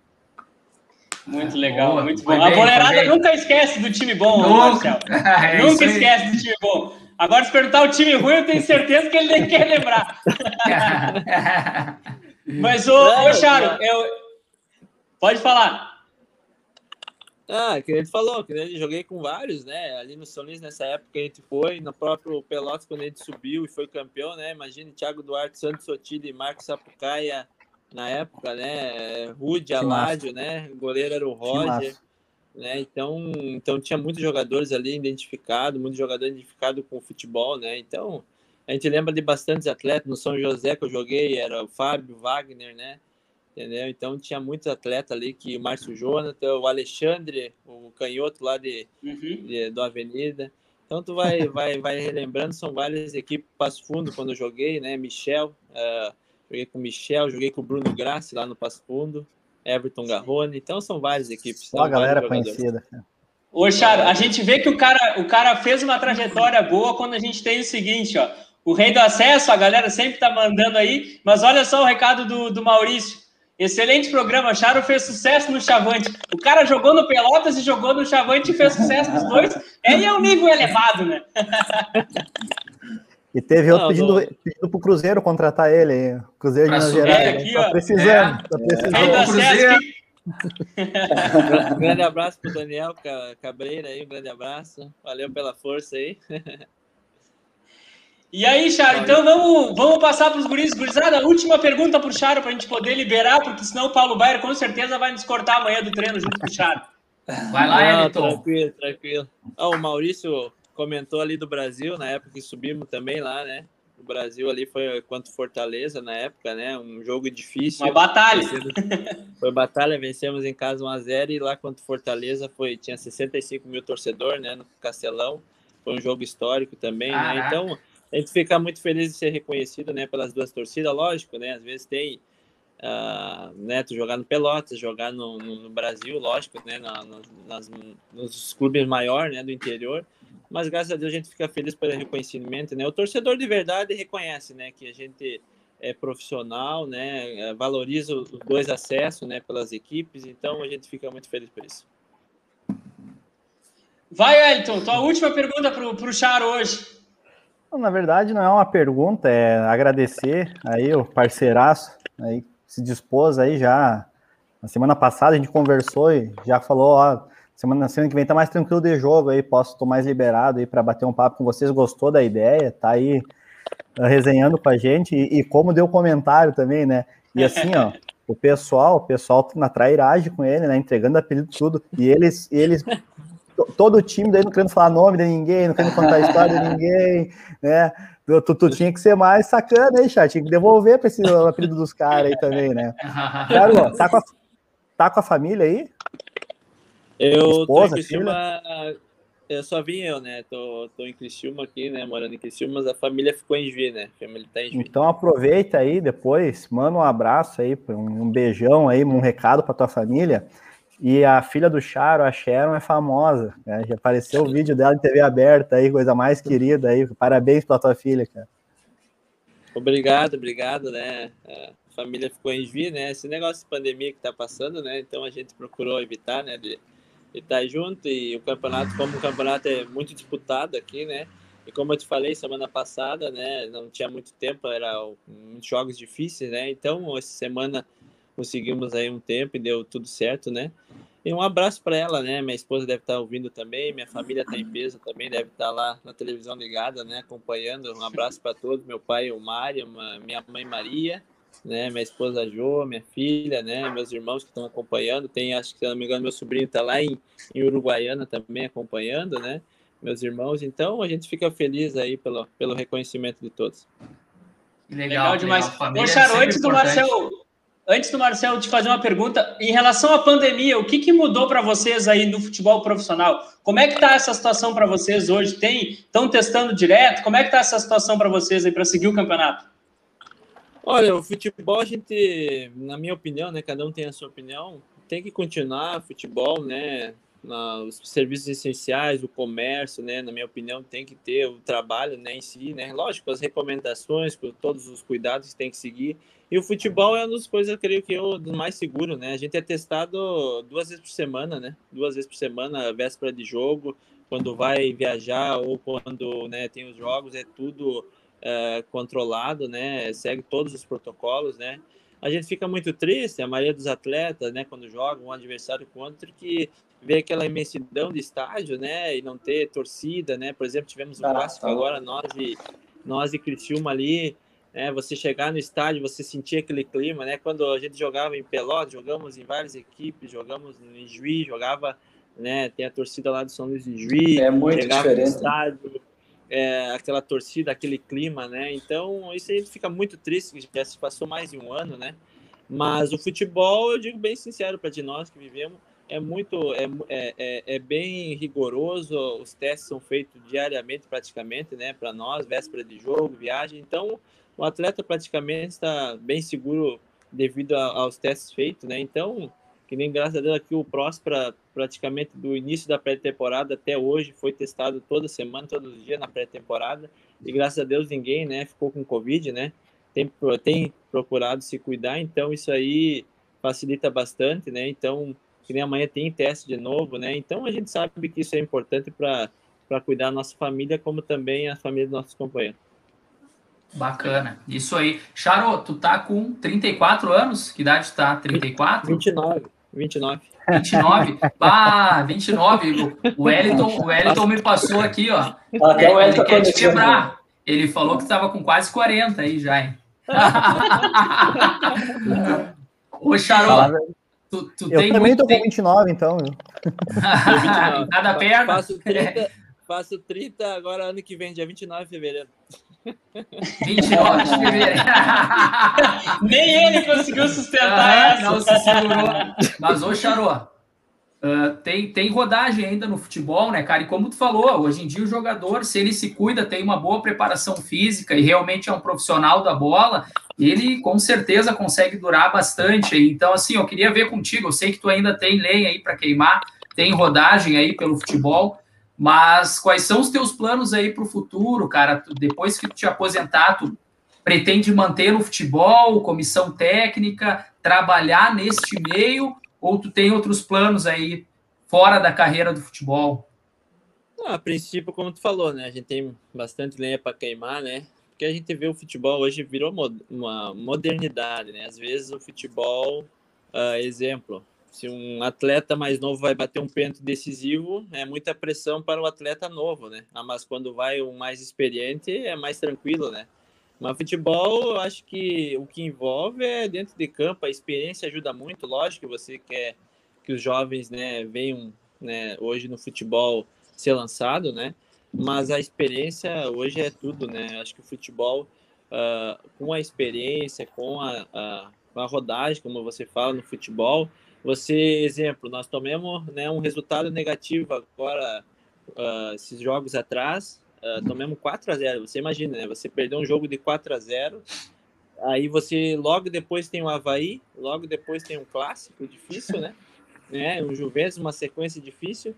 Muito legal, Boa, muito bom. foi a bem, boleirada bem. nunca esquece do time bom, Marcel. É Nunca esquece do time bom. Agora, se perguntar o time ruim, eu tenho certeza que ele nem quer lembrar. Mas, ô, ô Charo, eu... pode falar. Ah, que ele falou, que ele joguei com vários, né? Ali no São Luís, nessa época a gente foi, no próprio Pelotas, quando a gente subiu e foi campeão, né? Imagine Thiago Duarte, Santos Sotile, Marcos Sapucaia na época, né? Rude, Aládio, né? O goleiro era o Roger. né? Então, então tinha muitos jogadores ali identificados, muitos jogadores identificados com o futebol, né? Então, a gente lembra de bastantes atletas. No São José que eu joguei era o Fábio, o Wagner, né? Entendeu? Então tinha muitos atletas ali que o Márcio Jonathan, o Alexandre, o canhoto lá de, Uhum. de- do Avenida. Então tu vai, vai, vai relembrando, são várias equipes, Passo Fundo quando eu joguei, né? Michel, ah, joguei com o Michel, joguei com o Bruno Grassi lá no Passo Fundo, Everton Garrone, então são várias equipes. Só a são galera conhecida. Ô, Charo, a gente vê que o cara, o cara fez uma trajetória boa quando a gente tem o seguinte, ó. O rei do acesso, a galera sempre tá mandando aí, mas olha só o recado do, do Maurício. Excelente programa, Charo fez sucesso no Chavante. O cara jogou no Pelotas e jogou no Chavante e fez sucesso nos dois. Aí é um nível elevado, né? E teve outro pedindo, pedindo pro Cruzeiro contratar ele. hein? Cruzeiro de Minas Gerais. aqui, tá precisando, É. tá Rei do precisando. Acesso. Cruzeiro. Um grande abraço pro Daniel Ca- Cabreira aí, um grande abraço. Valeu pela força aí. E aí, Charo, então vamos, vamos passar para os guris. Gurizada, última pergunta para o Charo, para a gente poder liberar, porque senão o Paulo Baier com certeza vai nos cortar amanhã do treino junto com o Charo. Vai lá, Não, Elton. tranquilo, tranquilo. Ah, o Maurício comentou ali do Brasil, na época que subimos também lá, né? O Brasil ali foi contra o Fortaleza na época, né? Um jogo difícil. Uma batalha. Foi batalha, vencemos em casa 1x0 e lá contra o Fortaleza foi, tinha 65 mil torcedores, né? No Castelão. Foi um jogo histórico também, né? Caraca. Então, a gente fica muito feliz de ser reconhecido, né? Pelas duas torcidas, lógico, né? Às vezes tem ah, né, tu jogar no Pelotas, jogar no, no- no Brasil, lógico, né, na- na- nas, nos clubes maiores, né, do interior, mas graças a Deus a gente fica feliz pelo reconhecimento, né, o torcedor de verdade reconhece, né, que a gente é profissional, né, valoriza os dois acessos, né, pelas equipes, então a gente fica muito feliz por isso. Vai, Elton, tua última pergunta para o Charo hoje. Na verdade, não é uma pergunta, é agradecer aí o parceiraço aí se dispôs aí já. Na semana passada a gente conversou e já falou, ó, semana, semana que vem tá mais tranquilo de jogo aí, posso estar mais liberado aí para bater um papo com vocês. Gostou da ideia? Tá aí eh, resenhando com a gente e, e como deu comentário também, né? E assim, ó, o pessoal, o pessoal na trairagem com ele, né? Entregando apelido tudo. E eles, eles todo o time daí não querendo falar nome de ninguém, não querendo contar a história de ninguém, né? Tu, tu, tinha que ser mais sacana aí, chat. Tinha que devolver para esse apelido dos caras aí também, né? Cara, tá com, a, tá com a família aí? Eu Esposa, tô em Criciúma, eu só vim eu, né? Tô, tô em Criciúma aqui, né? Morando em Criciúma, mas a família ficou em Juiz, né? A família tá em Juiz. Então aproveita aí depois, manda um abraço aí, um beijão aí, um recado para tua família. E a filha do Charo, a Sharon, é famosa. Né? Já apareceu o vídeo dela em TV aberta aí, coisa mais querida aí. Parabéns pela tua filha, cara. Obrigado, obrigado, né? A família ficou em Juiz, né? Esse negócio de pandemia que tá passando, né? Então a gente procurou evitar, né? De e tá junto e o campeonato, como o campeonato é muito disputado aqui, né? E como eu te falei semana passada, né, não tinha muito tempo, era muitos jogos difíceis, né? Então, essa semana conseguimos aí um tempo e deu tudo certo, né? E um abraço para ela, né? Minha esposa deve estar ouvindo também, minha família está em peso também, deve estar lá na televisão ligada, né? Acompanhando. Um abraço para todos, meu pai, o Mário, minha mãe Maria, né? Minha esposa Jo, minha filha, né? Meus irmãos que estão acompanhando. Tem, acho que se não me engano, meu sobrinho está lá em, em Uruguaiana também acompanhando, né? Meus irmãos. Então a gente fica feliz aí pelo, pelo reconhecimento de todos. Legal, legal demais. Poxa, antes do Marcel, antes do Marcel te fazer uma pergunta, em relação à pandemia, o que, que mudou para vocês aí no futebol profissional? Como é que está essa situação para vocês hoje? Tem estão testando direto? Como é que está essa situação para vocês aí para seguir o campeonato? Olha, o futebol, a gente, na minha opinião, né, cada um tem a sua opinião, tem que continuar futebol, né, os serviços essenciais, o comércio, né, na minha opinião, tem que ter o trabalho, né, em si, né, lógico, as recomendações, todos os cuidados que tem que seguir, e o futebol é uma das coisas, eu creio que eu, mais seguro, né, a gente é testado duas vezes por semana, né, duas vezes por semana, véspera de jogo, quando vai viajar ou quando, né, tem os jogos, é tudo é, controlado, né? Segue todos os protocolos, né? A gente fica muito triste, a maioria dos atletas, né, quando jogam um adversário contra, que vê aquela imensidão de estádio, né, e não ter torcida, né? Por exemplo, tivemos um ah, clássico tá. agora, nós e nós e Criciúma ali, né? Você chegar no estádio, você sentir aquele clima, né? Quando a gente jogava em Pelotas, jogamos em várias equipes, jogamos em Juiz, jogava, né? Tem a torcida lá do São Luís de Juiz, é muito diferente. No estádio, é, aquela torcida, aquele clima, né? Então, isso aí fica muito triste, que já se passou mais de um ano, né? Mas o futebol, eu digo bem sincero para de nós que vivemos, é muito, é, é, é, é bem rigoroso, os testes são feitos diariamente praticamente, né? Para nós, véspera de jogo, viagem, então o atleta praticamente está bem seguro devido a, aos testes feitos, né? Então, que nem graças a Deus aqui o Próspera, praticamente do início da pré-temporada até hoje, foi testado toda semana, todos os dias na pré-temporada, e graças a Deus ninguém, né, ficou com Covid, né, tem, tem procurado se cuidar, então isso aí facilita bastante, né, então, que nem amanhã tem teste de novo, né, então a gente sabe que isso é importante para cuidar da nossa família, como também a família dos nossos companheiros. Bacana. Isso aí. Charo, tu tá com 34 anos? Que idade tá? 34? 29. 29. 29? Ah, 29. O Wellington, o Wellington me passou aqui, ó. Até o Wellington quer te quebrar. Ele falou que estava com quase 40 aí já, hein? Ô, Charó, tu, tu eu também tô com 29, então. Nada perto. Faço 30, faço 30 agora ano que vem, dia 29 de fevereiro. 29 de fevereiro. Nem ele conseguiu sustentar essa. Não se segurou. Mas, ô, Charô, uh, tem, tem rodagem ainda no futebol, né, cara? E como tu falou, hoje em dia o jogador, se ele se cuida, tem uma boa preparação física e realmente é um profissional da bola, ele com certeza consegue durar bastante. Então, assim, eu queria ver contigo. Eu sei que tu ainda tem lenha aí para queimar, tem rodagem aí pelo futebol. Mas quais são os teus planos aí para o futuro, cara? Depois que tu te aposentar, tu pretende manter no futebol, comissão técnica, trabalhar neste meio, ou tu tem outros planos aí fora da carreira do futebol? Ah, a princípio, como tu falou, né? A gente tem bastante lenha para queimar, né? Porque a gente vê o futebol hoje virou uma modernidade, né? Às vezes o futebol, uh, exemplo, se um atleta mais novo vai bater um pênalti decisivo, é muita pressão para o atleta novo, né? Ah, mas quando vai um mais experiente, é mais tranquilo, né? Mas futebol, eu acho que o que envolve é dentro de campo, a experiência ajuda muito. Lógico que você quer que os jovens né, venham né, hoje no futebol ser lançado, né? Mas a experiência hoje é tudo, né? Acho que o futebol, uh, com a experiência, com a, a, a, rodagem, como você fala no futebol, você, exemplo, nós tomamos né, um resultado negativo agora, uh, esses jogos atrás, uh, tomamos 4 a 0 Você imagina, né? Você perdeu um jogo de 4 a 0 aí você logo depois tem o Havaí, logo depois tem um clássico difícil, né? né? Um Juventus, uma sequência difícil.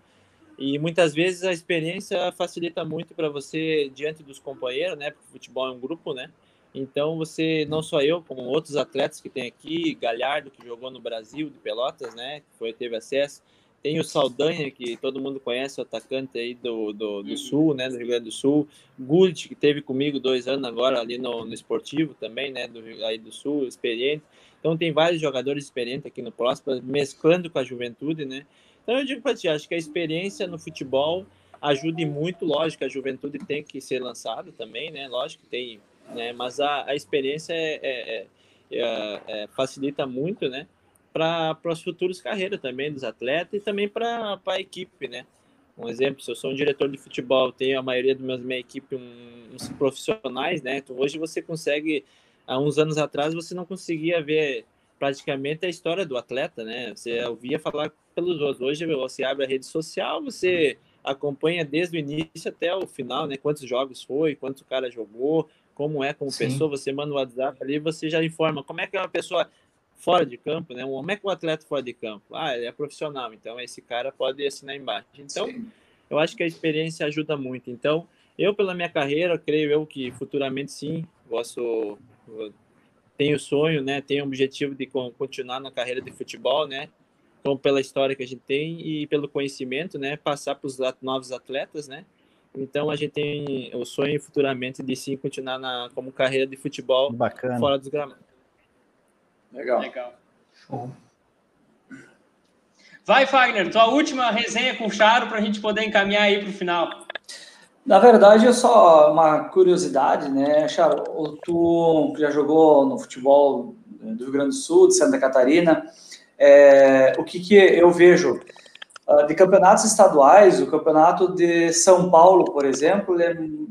E muitas vezes a experiência facilita muito para você diante dos companheiros, né? Porque o futebol é um grupo, né? Então você, não só eu, como outros atletas que tem aqui, Galhardo, que jogou no Brasil, de Pelotas, né? Que foi, teve acesso. Tem o Saldanha, que todo mundo conhece, o atacante aí do, do, do Sul, né, do Rio Grande do Sul. Gullit, que teve comigo dois anos agora ali no, no esportivo também, né, do, aí do Sul, experiente. Então tem vários jogadores experientes aqui no Próximo, mesclando com a juventude, né. Então eu digo para ti, acho que a experiência no futebol ajuda muito, lógico, a juventude tem que ser lançada também, né, lógico que tem, né, mas a, a experiência é, é, é, é facilita muito, né, para as futuras carreiras também dos atletas e também para a equipe, né? Um exemplo, se eu sou um diretor de futebol, tenho a maioria dos meus minha equipe um, uns profissionais, né? Então, hoje você consegue, há uns anos atrás você não conseguia ver praticamente a história do atleta, né? Você ouvia falar pelos outros. Hoje você abre a rede social, você acompanha desde o início até o final, né? Quantos jogos foi, quantos o cara jogou, como é como Sim. pessoa, você manda o WhatsApp ali, você já informa como é que é uma pessoa fora de campo, né? Como é que o atleta fora de campo? Ah, ele é profissional, então esse cara pode assinar embaixo. Então, Sim. eu acho que a experiência ajuda muito. Então, eu pela minha carreira, creio eu que futuramente sim, posso tenho sonho, né? Tenho o objetivo de continuar na carreira de futebol, né? Então, pela história que a gente tem e pelo conhecimento, né? Passar para os novos atletas, né? Então a gente tem o sonho futuramente de sim continuar na como carreira de futebol Bacana. fora dos gramados. Legal. Legal. Show. Vai, Fagner, tua última resenha com o Charo para a gente poder encaminhar aí para o final. Na verdade, é só uma curiosidade, né, Charo? Tu já jogou no futebol do Rio Grande do Sul, de Santa Catarina. É, o que, que eu vejo? Ah, de campeonatos estaduais, o campeonato de São Paulo, por exemplo,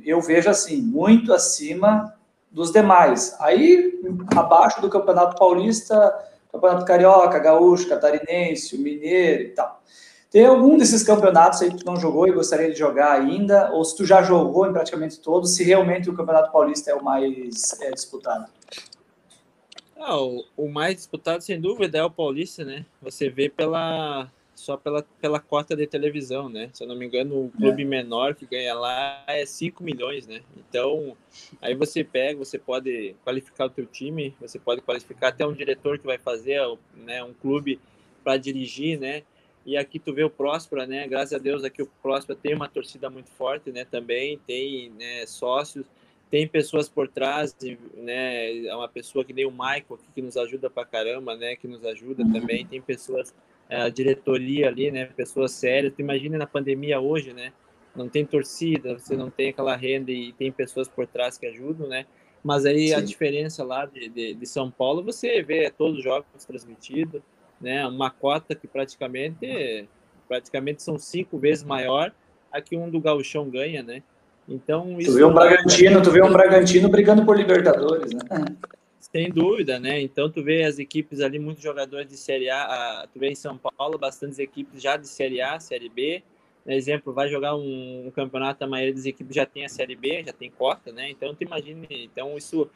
eu vejo assim, muito acima dos demais. Aí, abaixo do Campeonato Paulista, Campeonato Carioca, Gaúcho, Catarinense, Mineiro e tal. Tem algum desses campeonatos aí que tu não jogou e gostaria de jogar ainda? Ou se tu já jogou em praticamente todos, se realmente o Campeonato Paulista é o mais é, disputado? Ah, o, o mais disputado, sem dúvida, é o Paulista, né? Você vê pela, só pela, pela cota de televisão, né? Se eu não me engano, o clube é. menor que ganha lá é 5 milhões, né? Então, aí você pega, você pode qualificar o teu time, você pode qualificar até um diretor que vai fazer né, um clube para dirigir, né? E aqui tu vê o Próspera, né? Graças a Deus aqui o Próspera tem uma torcida muito forte, né? Também tem né, sócios, tem pessoas por trás, né? É uma pessoa que nem o Michael aqui que nos ajuda pra caramba, né? Que nos ajuda também. Tem pessoas a diretoria ali, né? Pessoas sérias. Tu imagina na pandemia hoje, né? Não tem torcida, você não tem aquela renda e tem pessoas por trás que ajudam, né? Mas aí Sim. a diferença lá de, de, de, São Paulo, você vê todos os jogos transmitidos, né? Uma cota que praticamente, praticamente são cinco vezes maior a que um do Gauchão ganha, né? Então, isso tu vê um Bragantino, tu vê um Bragantino brigando por Libertadores, né? Sem dúvida, né? Então tu vê as equipes ali, muitos jogadores de Série A, tu vê em São Paulo, bastantes equipes já de Série A, Série B. Por exemplo, vai jogar um, um, campeonato, a maioria das equipes já tem a Série B, já tem cota, né? Então tu imagina, então isso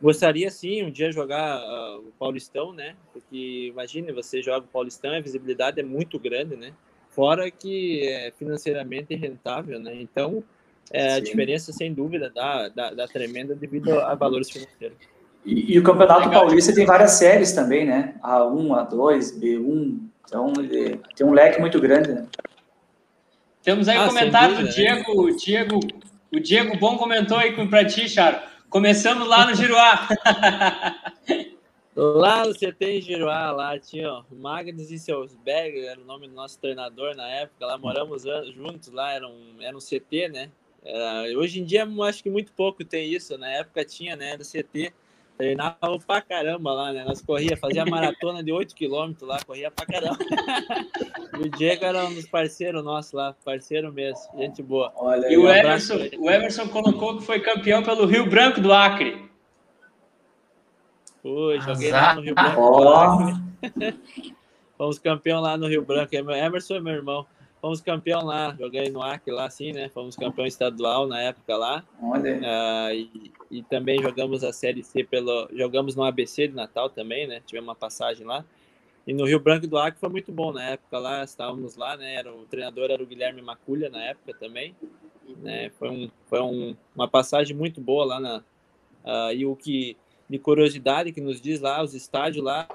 gostaria sim um dia jogar uh, o Paulistão, né? Porque imagine, você joga o Paulistão, a visibilidade é muito grande, né? Fora que é financeiramente rentável, né? Então é, a diferença, sem dúvida, dá, dá, dá tremenda devido a valores financeiros. E, e, o Campeonato Legal. Paulista tem várias séries também, né? A1, A2, B1. Então, ele tem um leque muito grande, né? Temos aí ah, um comentário dúvida, do né? Diego, né? Diego. O Diego Bom comentou aí para ti, Charo. Começamos lá no Giruá. lá no CT em Giruá, lá tinha ó, Magnus e Selsberg, era o nome do nosso treinador na época. Lá moramos juntos, lá era um, era um CT, né? Uh, hoje em dia, acho que muito pouco tem isso. Na época tinha, né, do CT, treinava pra caramba lá, né? Nós corria, fazia maratona de 8 km lá, corria pra caramba. o Diego era um dos parceiros nossos lá, parceiro mesmo, gente boa. Olha, e o Everson, o Everson colocou que foi campeão pelo Rio Branco do Acre. Foi, joguei lá no Rio Branco. Oh. Fomos campeão lá no Rio Branco. Emerson é meu irmão. Fomos campeão lá, joguei no Acre lá, assim, né? Fomos campeão estadual na época lá. Olha. Uh, e, e, também jogamos a Série C pelo. Jogamos no ABC de Natal também, né? Tivemos uma passagem lá. E no Rio Branco do Acre foi muito bom na época lá, estávamos lá, né? Era, o treinador era o Guilherme Maculha na época também. Né? Foi, um, foi um, uma passagem muito boa lá na. Uh, e o que de curiosidade que nos diz lá, os estádios lá,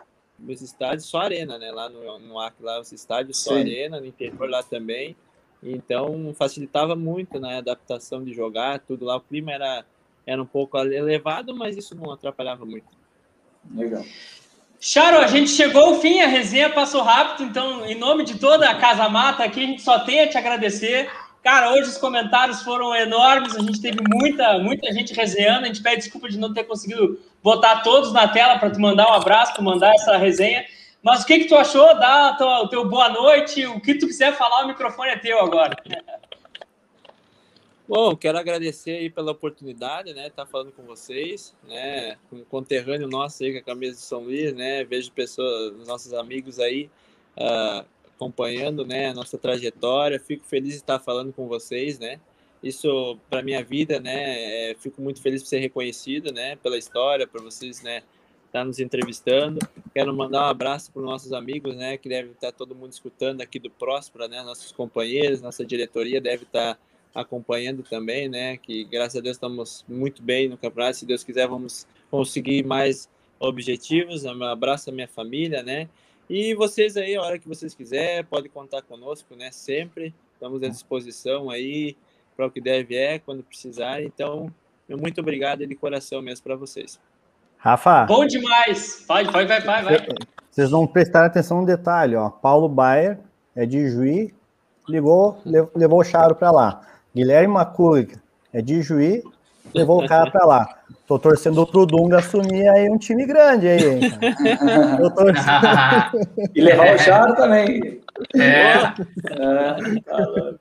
os estádios só arena, né? Lá no, no Acre, lá os estádios só Sim. arena, no interior lá também. Então facilitava muito né, a adaptação de jogar, tudo lá. O clima era, era um pouco elevado, mas isso não atrapalhava muito. Legal. Charo, a gente chegou ao fim, a resenha passou rápido, então, em nome de toda a Casa Mata aqui, a gente só tem a te agradecer. Cara, hoje os comentários foram enormes, a gente teve muita, muita gente resenhando. A gente pede desculpa de não ter conseguido botar todos na tela para tu mandar um abraço, para mandar essa resenha. Mas o que, que tu achou? Dá o teu boa noite, o que tu quiser falar, o microfone é teu agora. Bom, quero agradecer aí pela oportunidade, né, estar tá falando com vocês, né, um conterrâneo nosso aí com a camisa de São Luís, né, vejo pessoas, nossos amigos aí, uh, acompanhando né, a nossa trajetória. Fico feliz de estar falando com vocês, né? Isso para minha vida, né? É, fico muito feliz por ser reconhecido, né? Pela história, por vocês, né? Estar nos entrevistando. Quero mandar um abraço para os nossos amigos, né? Que deve estar todo mundo escutando aqui do Próspera, né? Nossos companheiros, nossa diretoria deve estar acompanhando também, né? Que graças a Deus estamos muito bem no campeonato. Se Deus quiser, vamos conseguir mais objetivos. Um abraço à minha família, né? E vocês aí, a hora que vocês quiserem, podem contar conosco, né? Sempre. Estamos à disposição aí para o que deve é, quando precisar. Então, muito obrigado de coração mesmo para vocês. Rafa. Bom demais. Vai, vai, vai, vai, vai. Vocês vão prestar atenção no detalhe, ó. Paulo Baier é de Juí, ligou, levou o Charo para lá. Guilherme Macúlica é de Juí, levou o cara para lá. Tô torcendo pro Dunga assumir aí um time grande aí, hein, Tô torcendo. e levar o Charo também. É. é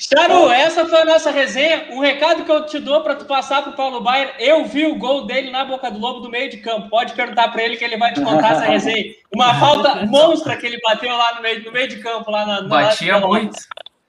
Charo, essa foi a nossa resenha. Um recado que eu te dou para tu passar pro Paulo Baier. Eu vi o gol dele na boca do lobo do meio de campo. Pode perguntar para ele que ele vai te contar essa resenha. Uma falta monstra que ele bateu lá no meio, no meio de campo, lá na. Batia muito.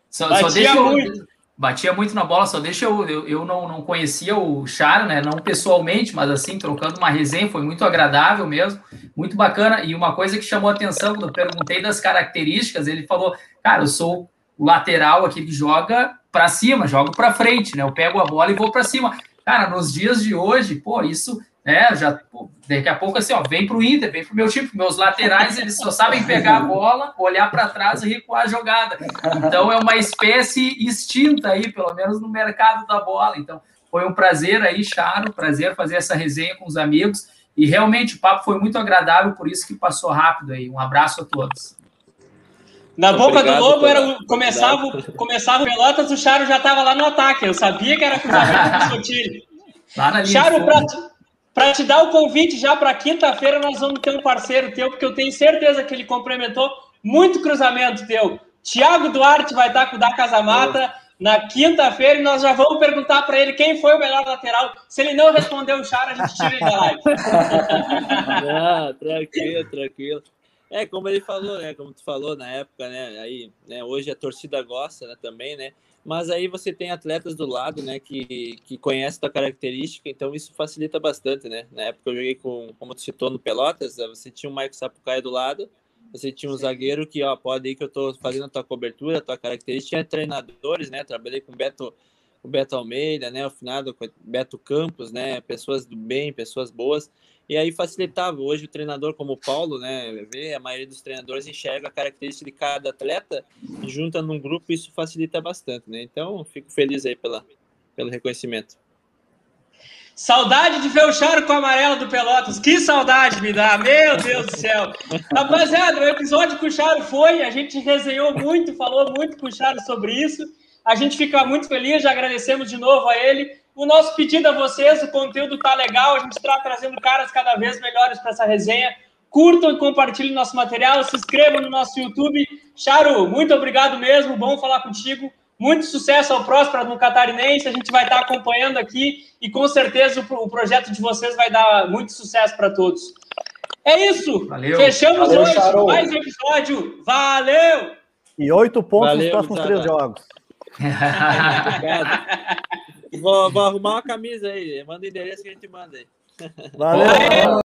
Só, Batia só deixa muito batia muito na bola, só deixa eu. Eu, eu não, não conhecia o Charo, né? Não pessoalmente, mas assim, trocando uma resenha, foi muito agradável mesmo, muito bacana. E uma coisa que chamou a atenção, quando eu perguntei das características, ele falou: Cara, eu sou o lateral aqui que joga para cima, jogo para frente, né? Eu pego a bola e vou para cima. Cara, nos dias de hoje, pô, isso né? Já pô, daqui a pouco assim, ó, vem para o Inter, vem para o meu time, meus laterais eles só sabem pegar a bola, olhar para trás e recuar a jogada. Então é uma espécie extinta aí, pelo menos no mercado da bola. Então foi um prazer aí, Charo, prazer fazer essa resenha com os amigos e realmente o papo foi muito agradável, por isso que passou rápido aí. Um abraço a todos. Na boca Obrigado, do Lobo era, começava, começava o Pelotas, o Charo já estava lá no ataque. Eu sabia que era cruzamento do Sotile. Charo, pra, para te dar o convite já para quinta-feira, nós vamos ter um parceiro teu, porque eu tenho certeza que ele complementou muito cruzamento teu. Tiago Duarte vai estar com o da Casa Mata na quinta-feira e nós já vamos perguntar para ele quem foi o melhor lateral. Se ele não responder o char, a gente tira ele da live. Não, tranquilo, tranquilo. É, como ele falou, né? Como tu falou na época, né? Aí, né, hoje a torcida gosta né, também, né? mas aí você tem atletas do lado, né, que, que conhecem a característica, então isso facilita bastante, né? Na época eu joguei com, como tu citou, no Pelotas, você tinha o Mike Sapucaia do lado, você tinha um Sim. zagueiro que, ó, pode ir que eu tô fazendo a tua cobertura, a tua característica, tinha treinadores, né, trabalhei com o Beto, o Beto Almeida, né, o finado Beto Campos, né, pessoas do bem, pessoas boas, e aí facilitava. Hoje o treinador como o Paulo, né, vê, a maioria dos treinadores enxerga a característica de cada atleta e junta num grupo, isso facilita bastante, né? Então, fico feliz aí pela, pelo reconhecimento. Saudade de ver o Charo com o amarelo do Pelotas. Que saudade me dá, meu Deus do céu. Rapaziada, o episódio com o Charo foi, a gente resenhou muito, falou muito com o Charo sobre isso. A gente fica muito feliz, já agradecemos de novo a ele. O nosso pedido a vocês, o conteúdo tá legal, a gente está trazendo caras cada vez melhores para essa resenha. Curtam e compartilhem nosso material, se inscrevam no nosso YouTube. Charo, muito obrigado mesmo, bom falar contigo. Muito sucesso ao Próspera no Catarinense, a gente vai estar acompanhando aqui e com certeza o, projeto de vocês vai dar muito sucesso para todos. É isso, Valeu. fechamos Valeu, hoje Charo. mais um episódio. Valeu! E oito pontos Valeu, nos próximos três jogos. Obrigado. Vou, vou arrumar uma camisa aí. Manda o endereço que a gente manda aí. Valeu!